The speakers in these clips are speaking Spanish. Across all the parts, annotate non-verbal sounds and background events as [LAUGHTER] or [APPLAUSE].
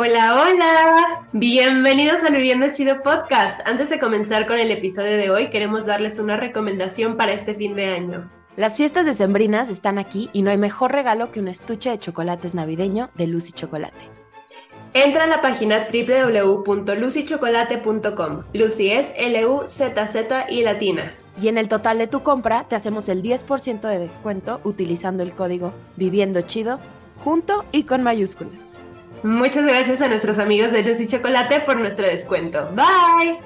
Hola, hola. Bienvenidos al Viviendo Chido Podcast. Antes de comenzar con el episodio de hoy, queremos darles una recomendación para este fin de año. Las fiestas decembrinas están aquí y no hay mejor regalo que un estuche de chocolates navideño de Luz y Chocolate. Entra a la página www.lucychocolate.com. Lucy es L-U-Z-Z y latina. Y en el total de tu compra te hacemos el 10% de descuento utilizando el código Viviendo Chido junto y con mayúsculas. Muchas gracias a nuestros amigos de Luz y Chocolate por nuestro descuento. Bye.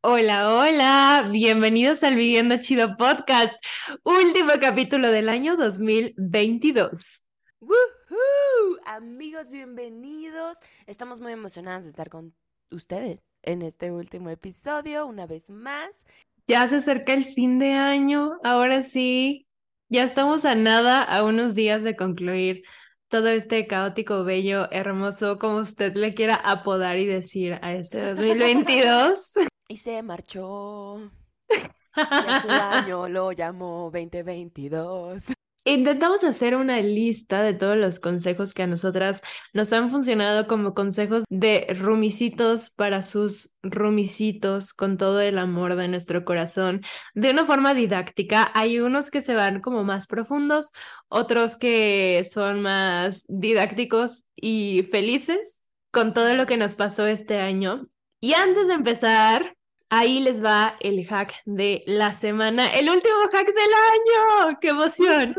Hola, hola, bienvenidos al Viviendo Chido Podcast, último capítulo del año 2022. ¡Woohoo! Amigos, bienvenidos. Estamos muy emocionados de estar con ustedes en este último episodio, una vez más. Ya se acerca el fin de año, ahora sí, ya estamos a nada, a unos días de concluir todo este caótico, bello, hermoso, como usted le quiera apodar y decir a este 2022. [LAUGHS] Y se marchó. Y su [LAUGHS] año lo llamó 2022. Intentamos hacer una lista de todos los consejos que a nosotras nos han funcionado como consejos de rumicitos para sus rumicitos con todo el amor de nuestro corazón, de una forma didáctica. Hay unos que se van como más profundos, otros que son más didácticos y felices con todo lo que nos pasó este año. Y antes de empezar, Ahí les va el hack de la semana, el último hack del año. ¡Qué emoción!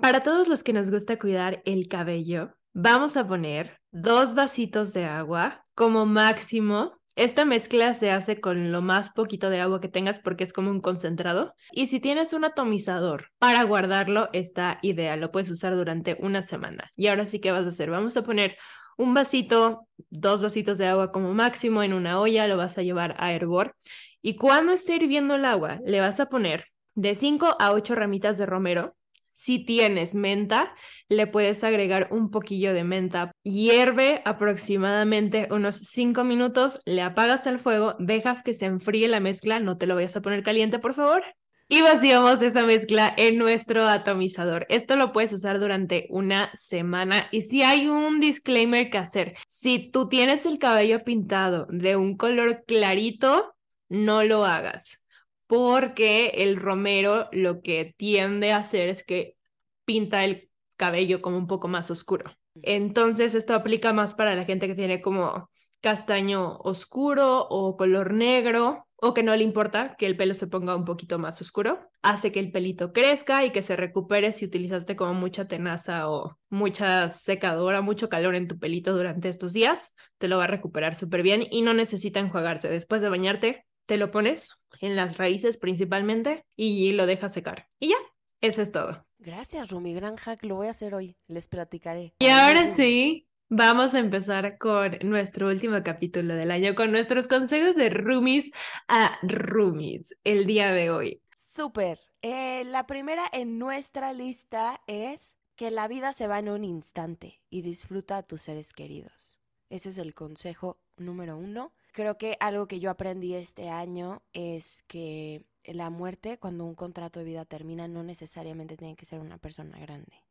Para todos los que nos gusta cuidar el cabello, vamos a poner dos vasitos de agua como máximo. Esta mezcla se hace con lo más poquito de agua que tengas porque es como un concentrado. Y si tienes un atomizador para guardarlo, está ideal. Lo puedes usar durante una semana. Y ahora sí, ¿qué vas a hacer? Vamos a poner un vasito, dos vasitos de agua como máximo en una olla, lo vas a llevar a hervor. Y cuando esté hirviendo el agua, le vas a poner de 5 a 8 ramitas de romero. Si tienes menta, le puedes agregar un poquillo de menta. Hierve aproximadamente unos 5 minutos, le apagas el fuego, dejas que se enfríe la mezcla, no te lo vayas a poner caliente, por favor y vaciamos esa mezcla en nuestro atomizador. Esto lo puedes usar durante una semana y si hay un disclaimer que hacer, si tú tienes el cabello pintado de un color clarito, no lo hagas porque el romero lo que tiende a hacer es que pinta el cabello como un poco más oscuro. Entonces esto aplica más para la gente que tiene como castaño oscuro o color negro o que no le importa que el pelo se ponga un poquito más oscuro, hace que el pelito crezca y que se recupere si utilizaste como mucha tenaza o mucha secadora, mucho calor en tu pelito durante estos días, te lo va a recuperar súper bien y no necesita enjuagarse. Después de bañarte, te lo pones en las raíces principalmente y lo dejas secar. Y ya, eso es todo. Gracias, Rumi. Gran hack, lo voy a hacer hoy. Les platicaré. Y ahora sí, Vamos a empezar con nuestro último capítulo del año, con nuestros consejos de roomies a roomies el día de hoy. Súper. Eh, la primera en nuestra lista es que la vida se va en un instante y disfruta a tus seres queridos. Ese es el consejo número uno. Creo que algo que yo aprendí este año es que la muerte, cuando un contrato de vida termina, no necesariamente tiene que ser una persona grande.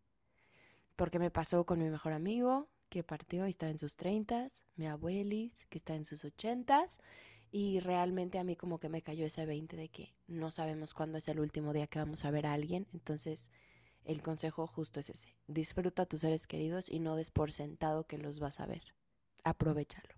Porque me pasó con mi mejor amigo, que partió y está en sus treintas, mi abuelis, que está en sus ochentas, y realmente a mí como que me cayó ese 20 de que no sabemos cuándo es el último día que vamos a ver a alguien, entonces el consejo justo es ese, disfruta a tus seres queridos y no des por sentado que los vas a ver, aprovechalo.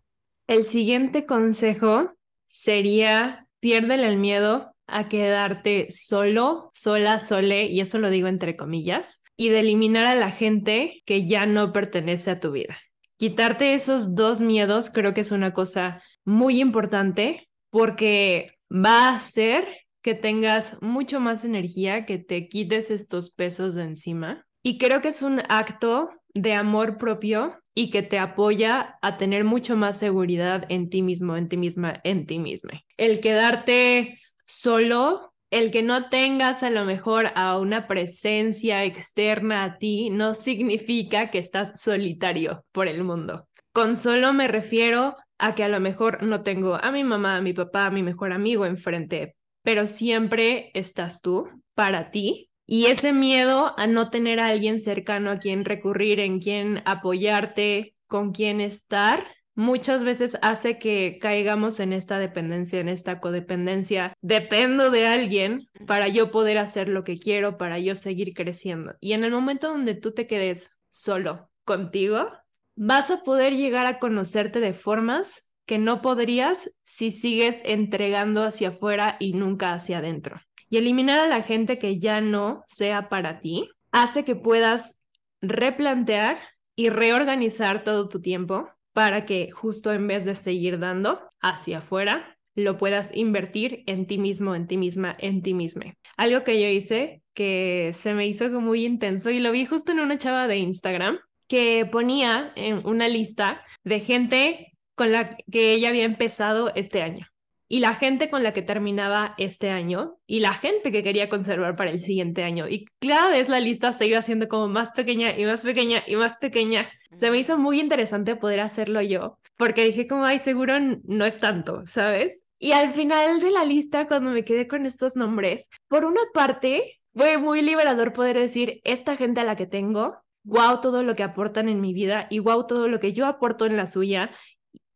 El siguiente consejo sería, piérdele el miedo a quedarte solo, sola, sole, y eso lo digo entre comillas, y de eliminar a la gente que ya no pertenece a tu vida. Quitarte esos dos miedos creo que es una cosa muy importante porque va a hacer que tengas mucho más energía, que te quites estos pesos de encima. Y creo que es un acto de amor propio y que te apoya a tener mucho más seguridad en ti mismo, en ti misma, en ti misma. El quedarte solo, el que no tengas a lo mejor a una presencia externa a ti, no significa que estás solitario por el mundo. Con solo me refiero a que a lo mejor no tengo a mi mamá, a mi papá, a mi mejor amigo enfrente, pero siempre estás tú para ti Y ese miedo a no tener a alguien cercano a quien recurrir, en quien apoyarte, con quien estar, muchas veces hace que caigamos en esta dependencia, en esta codependencia. Dependo de alguien para yo poder hacer lo que quiero, para yo seguir creciendo. Y en el momento donde tú te quedes solo contigo, vas a poder llegar a conocerte de formas que no podrías si sigues entregando hacia afuera y nunca hacia adentro. Y eliminar a la gente que ya no sea para ti hace que puedas replantear y reorganizar todo tu tiempo para que justo en vez de seguir dando hacia afuera, lo puedas invertir en ti mismo, en ti misma, en ti misma. Algo que yo hice que se me hizo muy intenso y lo vi justo en una chava de Instagram que ponía en una lista de gente con la que ella había empezado este año y la gente con la que terminaba este año y la gente que quería conservar para el siguiente año. Y cada vez la lista se iba haciendo como más pequeña y más pequeña y más pequeña. Se me hizo muy interesante poder hacerlo yo, porque dije como, ay, seguro no es tanto, ¿sabes? Y al final de la lista, cuando me quedé con estos nombres, por una parte, fue muy liberador poder decir, esta gente a la que tengo, wow todo lo que aportan en mi vida y wow todo lo que yo aporto en la suya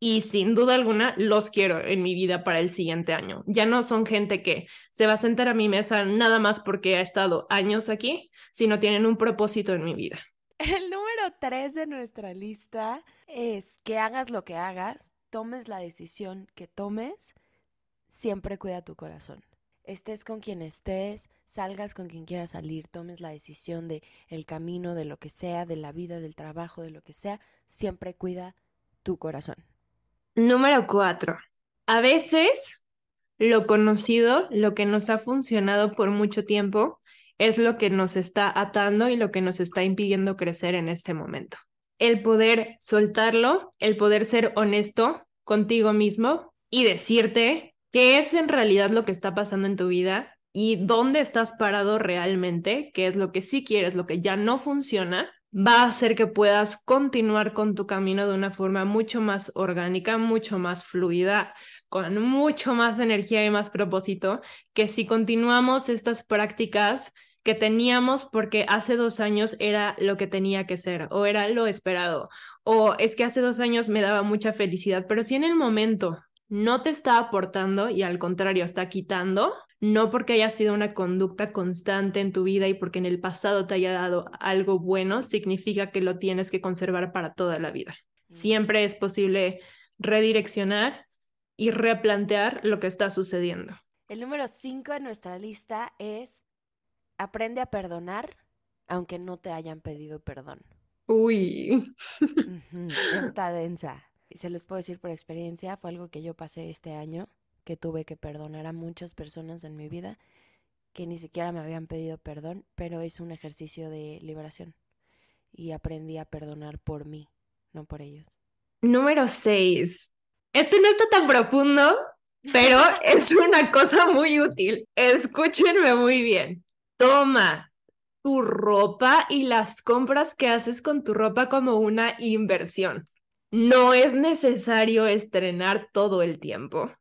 y sin duda alguna los quiero en mi vida para el siguiente año. Ya no son gente que se va a sentar a mi mesa nada más porque ha estado años aquí, sino tienen un propósito en mi vida. El número tres de nuestra lista es que hagas lo que hagas, tomes la decisión que tomes, siempre cuida tu corazón. Estés con quien estés, salgas con quien quieras salir, tomes la decisión de camino, de lo que sea, de la vida, del trabajo, de lo que sea, siempre cuida tu corazón. Número cuatro. A veces lo conocido, lo que nos ha funcionado por mucho tiempo, es lo que nos está atando y lo que nos está impidiendo crecer en este momento. El poder soltarlo, el poder ser honesto contigo mismo y decirte qué es en realidad lo que está pasando en tu vida y dónde estás parado realmente, qué es lo que sí quieres, lo que ya no funciona va a hacer que puedas continuar con tu camino de una forma mucho más orgánica, mucho más fluida, con mucho más energía y más propósito, que si continuamos estas prácticas que teníamos porque hace dos años era lo que tenía que ser o era lo esperado. O es que hace dos años me daba mucha felicidad, pero si en el momento no te está aportando y al contrario está quitando, no porque haya sido una conducta constante en tu vida y porque en el pasado te haya dado algo bueno, significa que lo tienes que conservar para toda la vida. Mm. Siempre es posible redireccionar y replantear lo que está sucediendo. El número 5 en nuestra lista es aprende a perdonar aunque no te hayan pedido perdón. Uy. Está densa. Se los puedo decir por experiencia, fue algo que yo pasé este año que tuve que perdonar a muchas personas en mi vida que ni siquiera me habían pedido perdón, pero es un ejercicio de liberación y aprendí a perdonar por mí, no por ellos. Número 6. Este no está tan profundo, pero [LAUGHS] es una cosa muy útil. Escúchenme muy bien. Toma tu ropa y las compras que haces con tu ropa como una inversión. No es necesario estrenar todo el tiempo.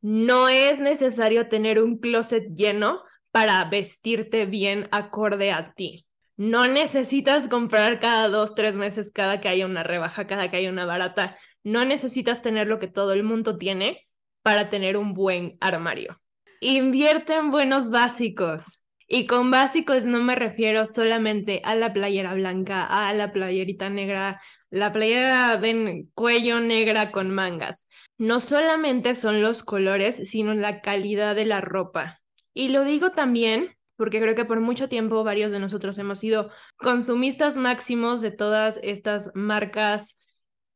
No es necesario tener un closet lleno para vestirte bien acorde a ti. No necesitas comprar cada dos, tres meses, cada que haya una rebaja, cada que haya una barata. No necesitas tener lo que todo el mundo tiene para tener un buen armario. Invierte en buenos básicos. Y con básicos no me refiero solamente a la playera blanca, a la playerita negra, la playera de cuello negra con mangas. No solamente son los colores, sino la calidad de la ropa. Y lo digo también porque creo que por mucho tiempo varios de nosotros hemos sido consumistas máximos de todas estas marcas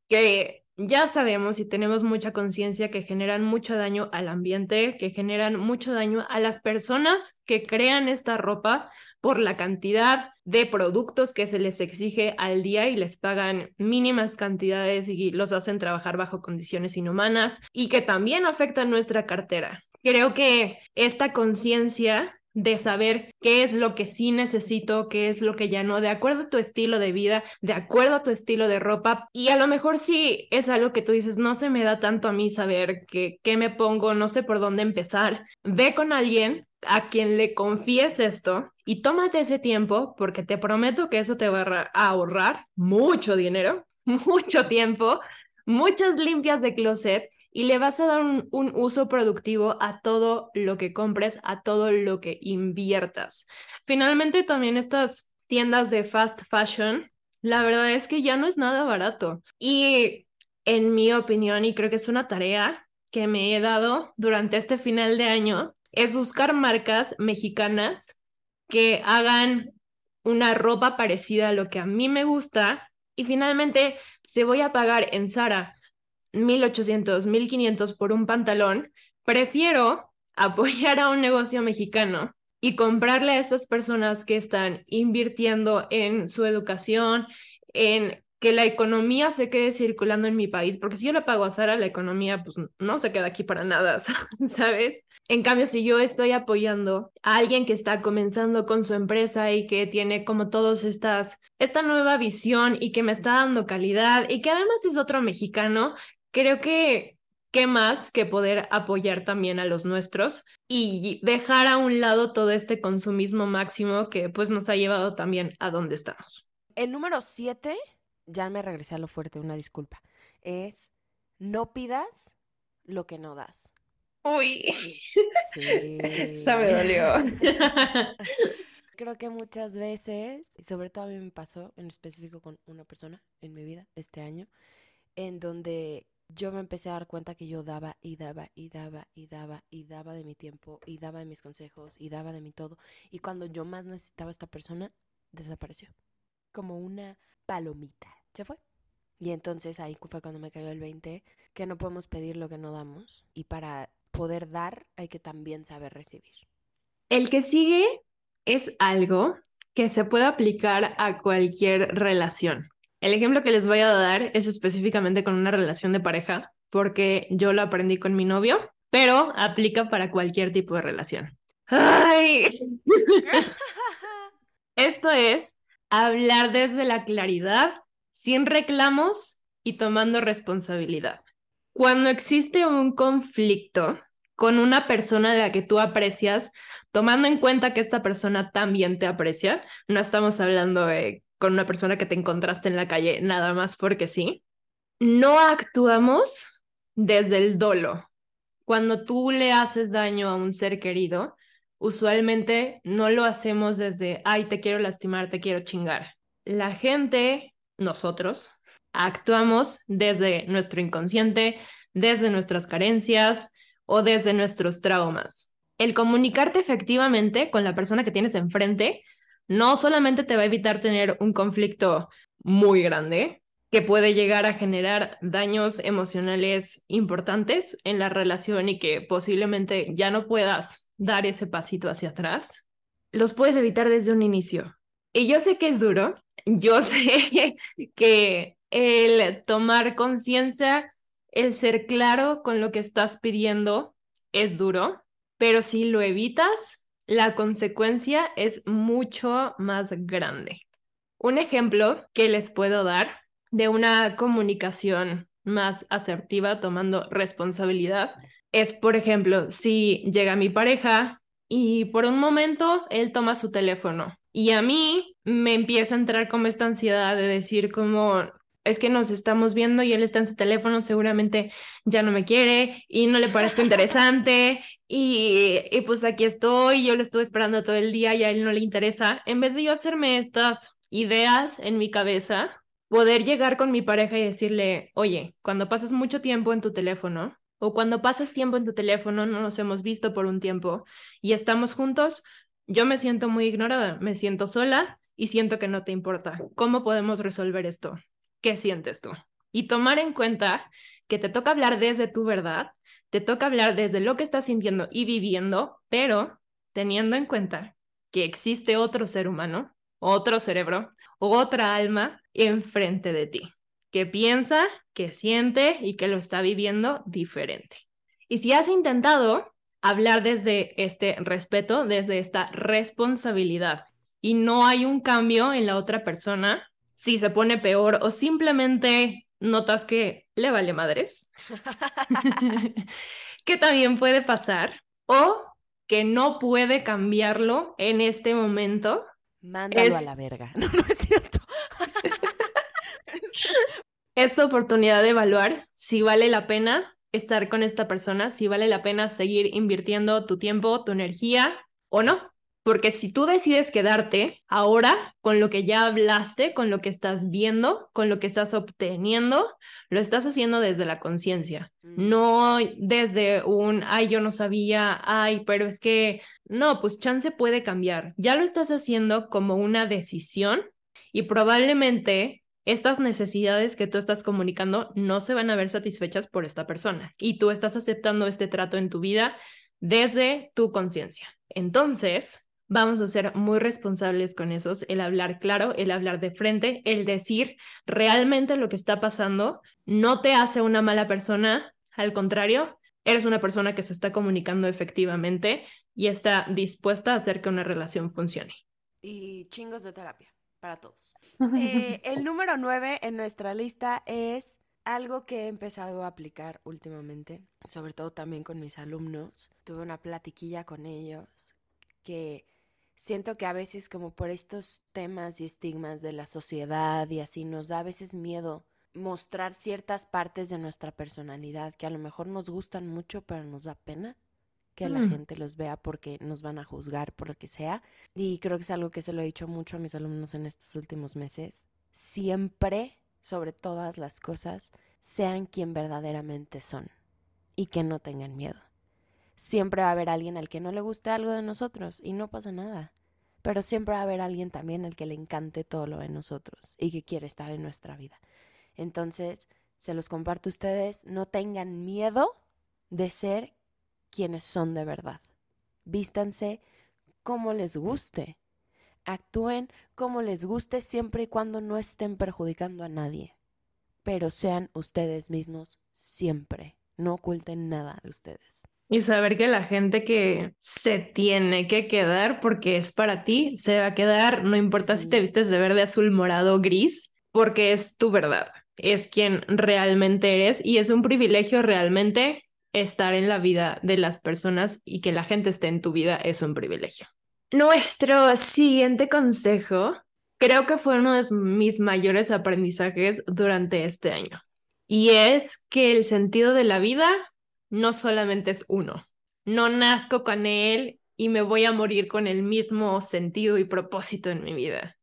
que ya sabemos y tenemos mucha conciencia que generan mucho daño al ambiente, que generan mucho daño a las personas que crean esta ropa por la cantidad de productos que se les exige al día y les pagan mínimas cantidades y los hacen trabajar bajo condiciones inhumanas y que también afectan nuestra cartera. Creo que esta conciencia de saber qué es lo que sí necesito, qué es lo que ya no, de acuerdo a tu estilo de vida, de acuerdo a tu estilo de ropa. Y a lo mejor sí es algo que tú dices, no se me da tanto a mí saber qué, qué me pongo, no sé por dónde empezar. Ve con alguien a quien le confíes esto y tómate ese tiempo porque te prometo que eso te va a ahorrar mucho dinero, [LAUGHS] mucho tiempo, muchas limpias de closet y le vas a dar un, uso productivo a todo lo que compres, a todo lo que inviertas. Finalmente, también estas tiendas de fast fashion, la verdad es que ya no es nada barato. Y en mi opinión, y creo que es una tarea que me he dado durante este final de año, es buscar marcas mexicanas que hagan una ropa parecida a lo que a mí me gusta. Y finalmente, si voy a pagar en Zara 1800, 1500 por un pantalón, prefiero [LAUGHS] apoyar a un negocio mexicano y comprarle a estas personas que están invirtiendo en su educación, en que la economía se quede circulando en mi país, porque si yo le pago a Sara, la economía pues no se queda aquí para nada, [LAUGHS] ¿sabes? En cambio, si yo estoy apoyando a alguien que está comenzando con su empresa y que tiene como todos estas, esta nueva visión y que me está dando calidad y que además es otro mexicano, creo que qué más que poder apoyar también a los nuestros y dejar a un lado todo este consumismo máximo que pues nos ha llevado también a donde estamos. El número siete ya me regresé a lo fuerte, una disculpa, es no pidas lo que no das. Uy, sí. [LAUGHS] esa me dolió. [LAUGHS] Creo que muchas veces, y sobre todo a mí me pasó en específico con una persona en mi vida este año, en donde yo me empecé a dar cuenta que yo daba y daba y daba y daba y daba de mi tiempo y daba de mis consejos y daba de mi todo. Y cuando yo más necesitaba a esta persona, desapareció. Como una palomita. Se fue. Y entonces ahí fue cuando me cayó el 20, que no podemos pedir lo que no damos. Y para poder dar hay que también saber recibir. El que sigue es algo que se puede aplicar a cualquier relación. El ejemplo que les voy a dar es específicamente con una relación de pareja, porque yo lo aprendí con mi novio, pero aplica para cualquier tipo de relación. ¡Ay! [LAUGHS] Esto es hablar desde la claridad, sin reclamos y tomando responsabilidad. Cuando existe un conflicto con una persona de la que tú aprecias, tomando en cuenta que esta persona también te aprecia, no estamos hablando de con una persona que te encontraste en la calle nada más porque sí, no actuamos desde el dolo. Cuando tú le haces daño a un ser querido, usualmente no lo hacemos desde, ay, te quiero lastimar, te quiero chingar. La gente, nosotros, actuamos desde nuestro inconsciente, desde nuestras carencias o desde nuestros traumas. El comunicarte efectivamente con la persona que tienes enfrente no solamente te va a evitar tener un conflicto muy grande, que puede llegar a generar daños emocionales importantes en la relación y que posiblemente ya no puedas dar ese pasito hacia atrás, los puedes evitar desde un inicio. Y yo sé que es duro, yo [LAUGHS] sé que el tomar conciencia, el ser claro con lo que estás pidiendo es duro, pero si lo evitas, la consecuencia es mucho más grande. Un ejemplo que les puedo dar de una comunicación más asertiva, tomando responsabilidad, es, por ejemplo, si llega mi pareja y por un momento él toma su teléfono y a mí me empieza a entrar como esta ansiedad de decir como, es que nos estamos viendo y él está en su teléfono, seguramente ya no me quiere y no le parezco interesante y, y, pues aquí estoy, yo lo estuve esperando todo el día y a él no le interesa. En vez de yo hacerme estas ideas en mi cabeza, poder llegar con mi pareja y decirle, oye, cuando pasas mucho tiempo en tu teléfono, o cuando pasas tiempo en tu teléfono, no nos hemos visto por un tiempo y estamos juntos, yo me siento muy ignorada, me siento sola y siento que no te importa. ¿Cómo podemos resolver esto? ¿Qué sientes tú? Y tomar en cuenta que te toca hablar desde tu verdad, te toca hablar desde lo que estás sintiendo y viviendo, pero teniendo en cuenta que existe otro ser humano, otro cerebro, otra alma enfrente de ti que piensa, que siente y que lo está viviendo diferente. Y si has intentado hablar desde este respeto, desde esta responsabilidad y no hay un cambio en la otra persona, si se pone peor o simplemente notas que le vale madres, [LAUGHS] que también puede pasar, o que no puede cambiarlo en este momento. Mándalo a la verga. [LAUGHS] No, no es cierto. [LAUGHS] es tu oportunidad de evaluar si vale la pena estar con esta persona, si vale la pena seguir invirtiendo tu tiempo, tu energía o no. Porque si tú decides quedarte ahora con lo que ya hablaste, con lo que estás viendo, con lo que estás obteniendo, lo estás haciendo desde la conciencia, mm. no desde un, ay, yo no sabía, ay, pero es que, no, pues chance puede cambiar. Ya lo estás haciendo como una decisión y probablemente estas necesidades que tú estás comunicando no se van a ver satisfechas por esta persona y tú estás aceptando este trato en tu vida desde tu conciencia. Entonces, vamos a ser muy responsables con esos, el hablar claro, el hablar de frente, el decir realmente lo que está pasando, no te hace una mala persona, al contrario, eres una persona que se está comunicando efectivamente y está dispuesta a hacer que una relación funcione. Y chingos de terapia para todos. Eh, [LAUGHS] el número nueve en nuestra lista es algo que he empezado a aplicar últimamente, sobre todo también con mis alumnos. Tuve una platiquilla con ellos que siento que a veces como por estos temas y estigmas de la sociedad y así nos da a veces miedo mostrar ciertas partes de nuestra personalidad que a lo mejor nos gustan mucho pero nos da pena que la mm. gente los vea porque nos van a juzgar por lo que sea. Y creo que es algo que se lo he dicho mucho a mis alumnos en estos últimos meses. Siempre, sobre todas las cosas, sean quien verdaderamente son y que no tengan miedo. Siempre va a haber alguien al que no le guste algo de nosotros y no pasa nada. Pero siempre va a haber alguien también al que le encante todo lo de nosotros y que quiere estar en nuestra vida. Entonces, se los comparto a ustedes, no tengan miedo de ser quienes son de verdad. Vístanse como les guste. Actúen como les guste siempre y cuando no estén perjudicando a nadie. Pero sean ustedes mismos siempre. No oculten nada de ustedes. Y saber que la gente que se tiene que quedar porque es para ti, se va a quedar, no importa si te vistes de verde, azul, morado, gris, porque es tu verdad, es quien realmente eres y es un privilegio realmente estar en la vida de las personas y que la gente esté en tu vida es un privilegio. Nuestro siguiente consejo creo que fue uno de mis mayores aprendizajes durante este año y es que el sentido de la vida no solamente es uno. No nazco con él y me voy a morir con el mismo sentido y propósito en mi vida.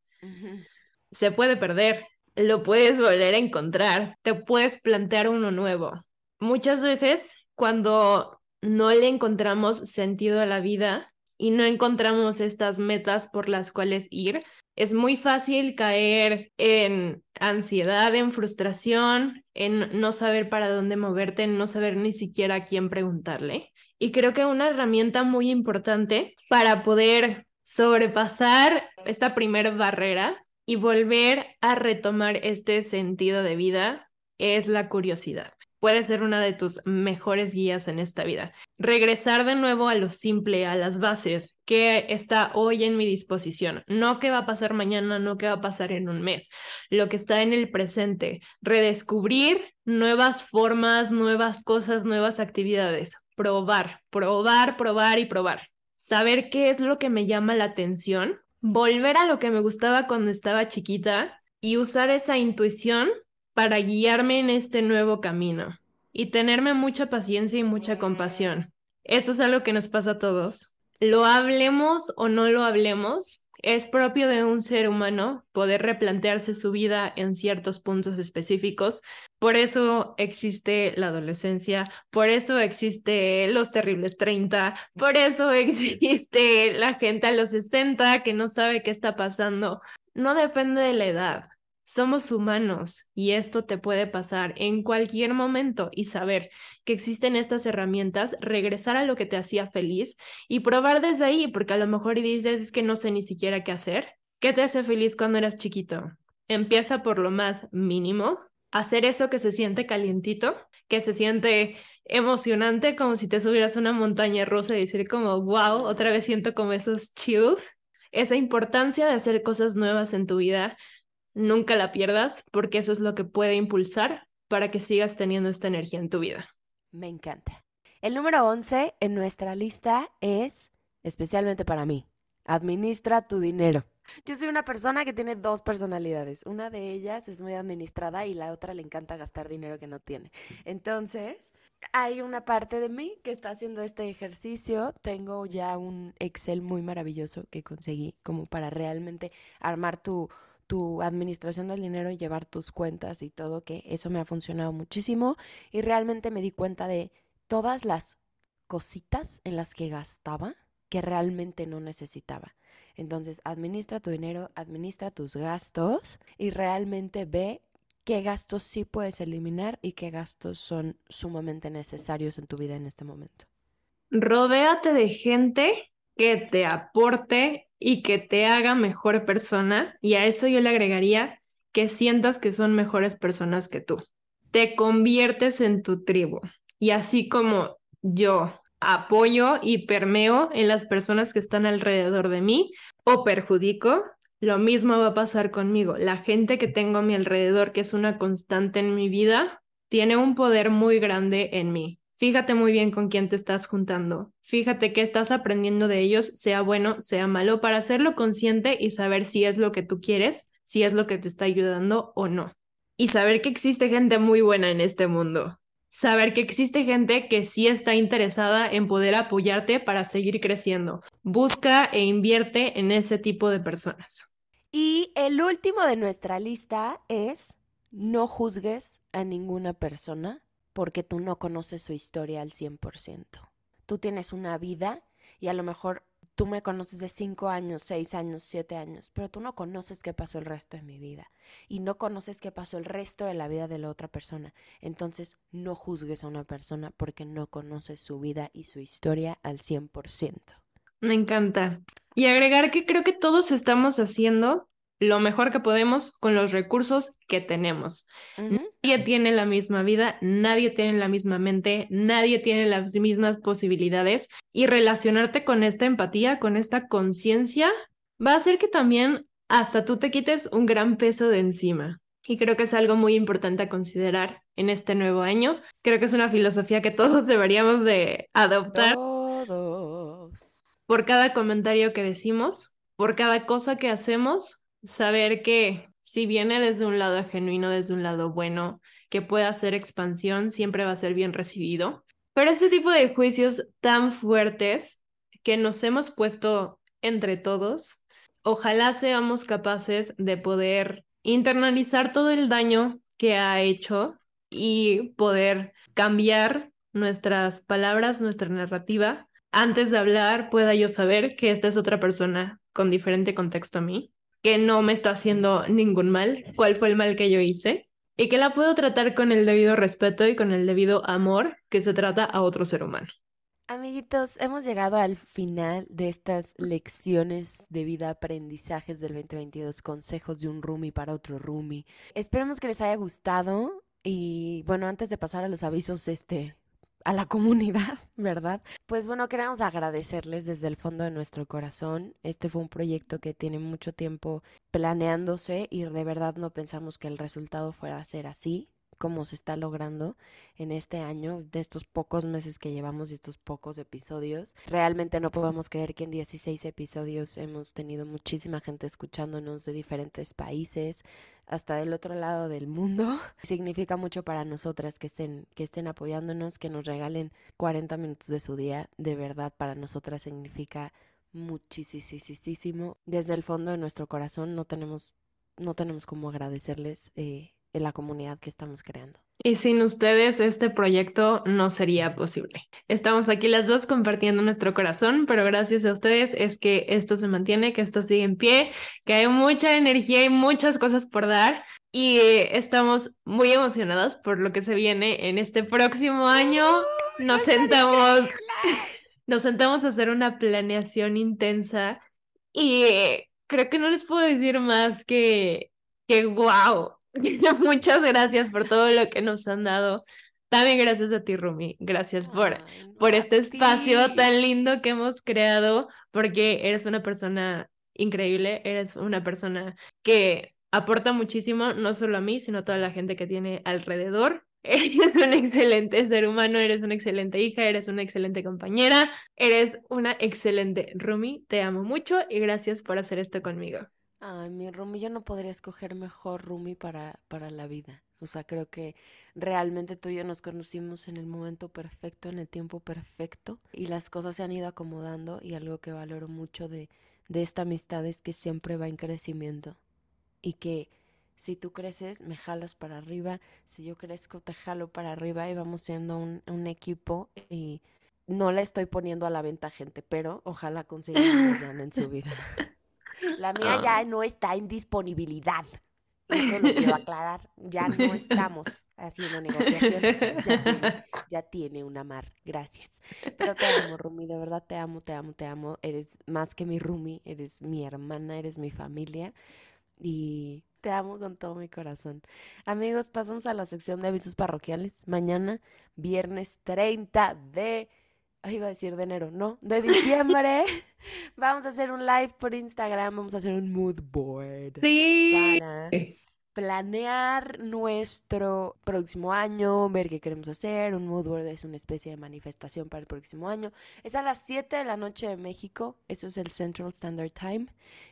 Se puede perder, lo puedes volver a encontrar, te puedes plantear uno nuevo. Muchas veces cuando no le encontramos sentido a la vida y no encontramos estas metas por las cuales ir, es muy fácil caer en ansiedad, en frustración, en no saber para dónde moverte, en no saber ni siquiera a quién preguntarle. Y creo que una herramienta muy importante para poder sobrepasar esta primera barrera y volver a retomar este sentido de vida es la curiosidad puede ser una de tus mejores guías en esta vida. Regresar de nuevo a lo simple, a las bases, que está hoy en mi disposición, no qué va a pasar mañana, no qué va a pasar en un mes, lo que está en el presente, redescubrir nuevas formas, nuevas cosas, nuevas actividades, probar, probar, probar y probar. Saber qué es lo que me llama la atención, volver a lo que me gustaba cuando estaba chiquita y usar esa intuición para guiarme en este nuevo camino y tenerme mucha paciencia y mucha compasión. Esto es algo que nos pasa a todos. Lo hablemos o no lo hablemos, es propio de un ser humano poder replantearse su vida en ciertos puntos específicos. Por eso existe la adolescencia, por eso existe los terribles 30, por eso [LAUGHS] existe la gente a los 60 que no sabe qué está pasando. No depende de la edad, somos humanos y esto te puede pasar en cualquier momento y saber que existen estas herramientas, regresar a lo que te hacía feliz y probar desde ahí, porque a lo mejor dices es que no sé ni siquiera qué hacer. ¿Qué te hace feliz cuando eras chiquito? Empieza por lo más mínimo, hacer eso que se siente calientito, que se siente emocionante, como si te subieras a una montaña rusa y decir como, wow, otra vez siento como esos chills, esa importancia de hacer cosas nuevas en tu vida, nunca la pierdas porque eso es lo que puede impulsar para que sigas teniendo esta energía en tu vida. Me encanta. El número 11 en nuestra lista es especialmente para mí. Administra tu dinero. Yo soy una persona que tiene dos personalidades. Una de ellas es muy administrada y la otra le encanta gastar dinero que no tiene. Entonces, hay una parte de mí que está haciendo este ejercicio. Tengo ya un Excel muy maravilloso que conseguí como para realmente armar tu, tu administración del dinero y llevar tus cuentas y todo, que eso me ha funcionado muchísimo. Y realmente me di cuenta de todas las cositas en las que gastaba que realmente no necesitaba. Entonces, administra tu dinero, administra tus gastos y realmente ve qué gastos sí puedes eliminar y qué gastos son sumamente necesarios en tu vida en este momento. Rodéate de gente que te aporte y que te haga mejor persona y a eso yo le agregaría que sientas que son mejores personas que tú. Te conviertes en tu tribu y así como yo apoyo y permeo en las personas que están alrededor de mí o perjudico, lo mismo va a pasar conmigo. La gente que tengo a mi alrededor, que es una constante en mi vida, tiene un poder muy grande en mí. Fíjate muy bien con quién te estás juntando. Fíjate qué estás aprendiendo de ellos, sea bueno, sea malo, para hacerlo consciente y saber si es lo que tú quieres, si es lo que te está ayudando o no. Y saber que existe gente muy buena en este mundo saber que existe gente que sí está interesada en poder apoyarte para seguir creciendo. Busca e invierte en ese tipo de personas. Y el último de nuestra lista es no juzgues a ninguna persona porque tú no conoces su historia al 100%. Tú tienes una vida y a lo mejor tú me conoces de cinco años, seis años, siete años, pero tú no conoces qué pasó el resto de mi vida y no conoces qué pasó el resto de la vida de la otra persona. Entonces, no juzgues a una persona porque no conoces su vida y su historia al 100%. Me encanta. Y agregar que creo que todos estamos haciendo lo mejor que podemos con los recursos que tenemos. Nadie tiene la misma vida, nadie tiene la misma mente, nadie tiene las mismas posibilidades y relacionarte con esta empatía, con esta conciencia, va a hacer que también hasta tú te quites un gran peso de encima. Y creo que es algo muy importante a considerar en este nuevo año. Creo que es una filosofía que todos [LAUGHS] deberíamos de adoptar. Todos. Por cada comentario que decimos, por cada cosa que hacemos, saber que si viene desde un lado genuino, desde un lado bueno, que pueda hacer expansión, siempre va a ser bien recibido. Pero ese tipo de juicios tan fuertes que nos hemos puesto entre todos, ojalá seamos capaces de poder internalizar todo el daño que ha hecho y poder cambiar nuestras palabras, nuestra narrativa. Antes de hablar, pueda yo saber que esta es otra persona con diferente contexto a mí que no me está haciendo ningún mal, cuál fue el mal que yo hice y que la puedo tratar con el debido respeto y con el debido amor que se trata a otro ser humano. Amiguitos, hemos llegado al final de estas lecciones de vida, aprendizajes del 2022, consejos de un roomie para otro roomie. Esperemos que les haya gustado y bueno, antes de pasar a los avisos, este, a la comunidad, [LAUGHS] ¿verdad? Pues bueno, queremos agradecerles desde el fondo de nuestro corazón. Este fue un proyecto que tiene mucho tiempo planeándose y de verdad no pensamos que el resultado fuera a ser así como se está logrando en este año, de estos pocos meses que llevamos y estos pocos episodios. Realmente no podemos creer que en 16 episodios hemos tenido muchísima gente escuchándonos de diferentes países, hasta del otro lado del mundo. [LAUGHS] Significa mucho para nosotras que estén, que estén apoyándonos, que nos regalen 40 minutos de su día. De verdad, para nosotras significa muchísimo. Desde el fondo de nuestro corazón no tenemos, no tenemos cómo agradecerles. Eh, en la comunidad que estamos creando. Y sin ustedes este proyecto no sería posible. Estamos aquí las dos compartiendo nuestro corazón, pero gracias a ustedes es que esto se mantiene, que esto sigue en pie, que hay mucha energía y muchas cosas por dar y estamos muy emocionadas por lo que se viene en este próximo año. Nos sentamos, [LAUGHS] nos sentamos a hacer una planeación intensa y creo que no les puedo decir más que que wow, [LAUGHS] Muchas gracias por todo lo que nos han dado. También gracias a ti, Rumi. Gracias por, por este espacio tan lindo que hemos creado, porque eres una persona increíble, eres una persona que aporta muchísimo, no solo a mí, sino a toda la gente que tiene alrededor. [LAUGHS] Eres un excelente ser humano, eres una excelente hija, eres una excelente compañera, eres una excelente Rumi. Te amo mucho y gracias por hacer esto conmigo. Ay, mi Rumi, yo no podría escoger mejor Rumi para, para la vida. O sea, creo que realmente tú y yo nos conocimos en el momento perfecto, en el tiempo perfecto, y las cosas se han ido acomodando y algo que valoro mucho de, de esta amistad es que siempre va en crecimiento y que si tú creces, me jalas para arriba, si yo crezco, te jalo para arriba y vamos siendo un, un equipo y no le estoy poniendo a la venta gente, pero ojalá consigan en su [LAUGHS] vida. La mía ya ah. no está en disponibilidad. Eso lo quiero aclarar. Ya no estamos haciendo negociación. Ya tiene, una mar. Gracias. Pero te amo, Rumi. De verdad te amo, te amo, te amo. Eres más que mi Rumi. Eres mi hermana, eres mi familia. Y te amo con todo mi corazón. Amigos, pasamos a la sección de avisos parroquiales. Mañana, viernes 30 de Ay, iba a decir de enero, no, de diciembre. [LAUGHS] vamos a hacer un live por Instagram, vamos a hacer un mood board. Sí. Para planear nuestro próximo año, ver qué queremos hacer. Un mood board es una especie de manifestación para el próximo año. Es a las 7 de la noche de México, eso es el Central Standard Time.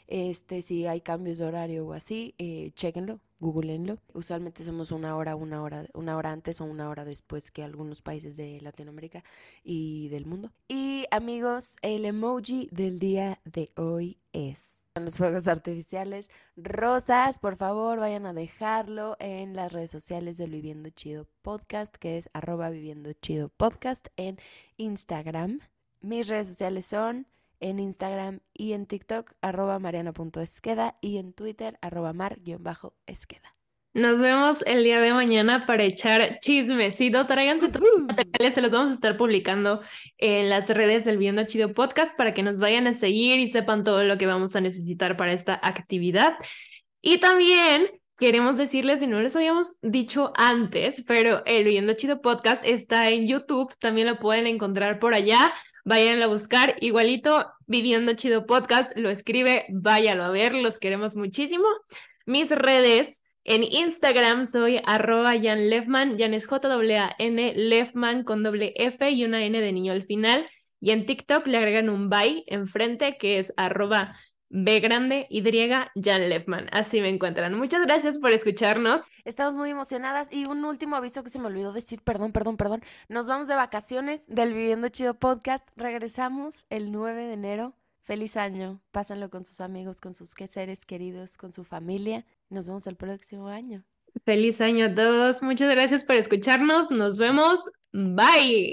Este, si hay cambios de horario o así, eh, chequenlo, googleenlo. Usualmente somos una hora, una hora, una hora antes o una hora después que algunos países de Latinoamérica y del mundo. Y amigos, el emoji del día de hoy es los fuegos artificiales rosas, por favor vayan a dejarlo en las redes sociales del Viviendo Chido Podcast, que es arroba Viviendo Chido Podcast en Instagram. Mis redes sociales son en Instagram y en TikTok, arroba mariana.esqueda y en Twitter, arroba mar-esqueda. Nos vemos el día de mañana para echar chismecito. Tráiganse todos los materiales, se los vamos a estar publicando en las redes del Viendo Chido Podcast para que nos vayan a seguir y sepan todo lo que vamos a necesitar para esta actividad. Y también queremos decirles, si no les habíamos dicho antes, pero el Viendo Chido Podcast está en YouTube, también lo pueden encontrar por allá. Vayan a buscar, igualito, Viviendo Chido Podcast, lo escribe, váyalo a ver, los queremos muchísimo. Mis redes, en Instagram soy arroba Jan Lefman, Jan es J-A-N, Lefman con doble F y una N de niño al final. Y en TikTok le agregan un bye enfrente que es arroba B grande Y Jan Lefman. Así me encuentran. Muchas gracias por escucharnos. Estamos muy emocionadas y un último aviso que se me olvidó decir, perdón, perdón, perdón. Nos vamos de vacaciones del Viviendo Chido Podcast. Regresamos el 9 de enero. Feliz año. Pásenlo con sus amigos, con sus seres queridos, con su familia. Nos vemos el próximo año. Feliz año a todos. Muchas gracias por escucharnos. Nos vemos. Bye.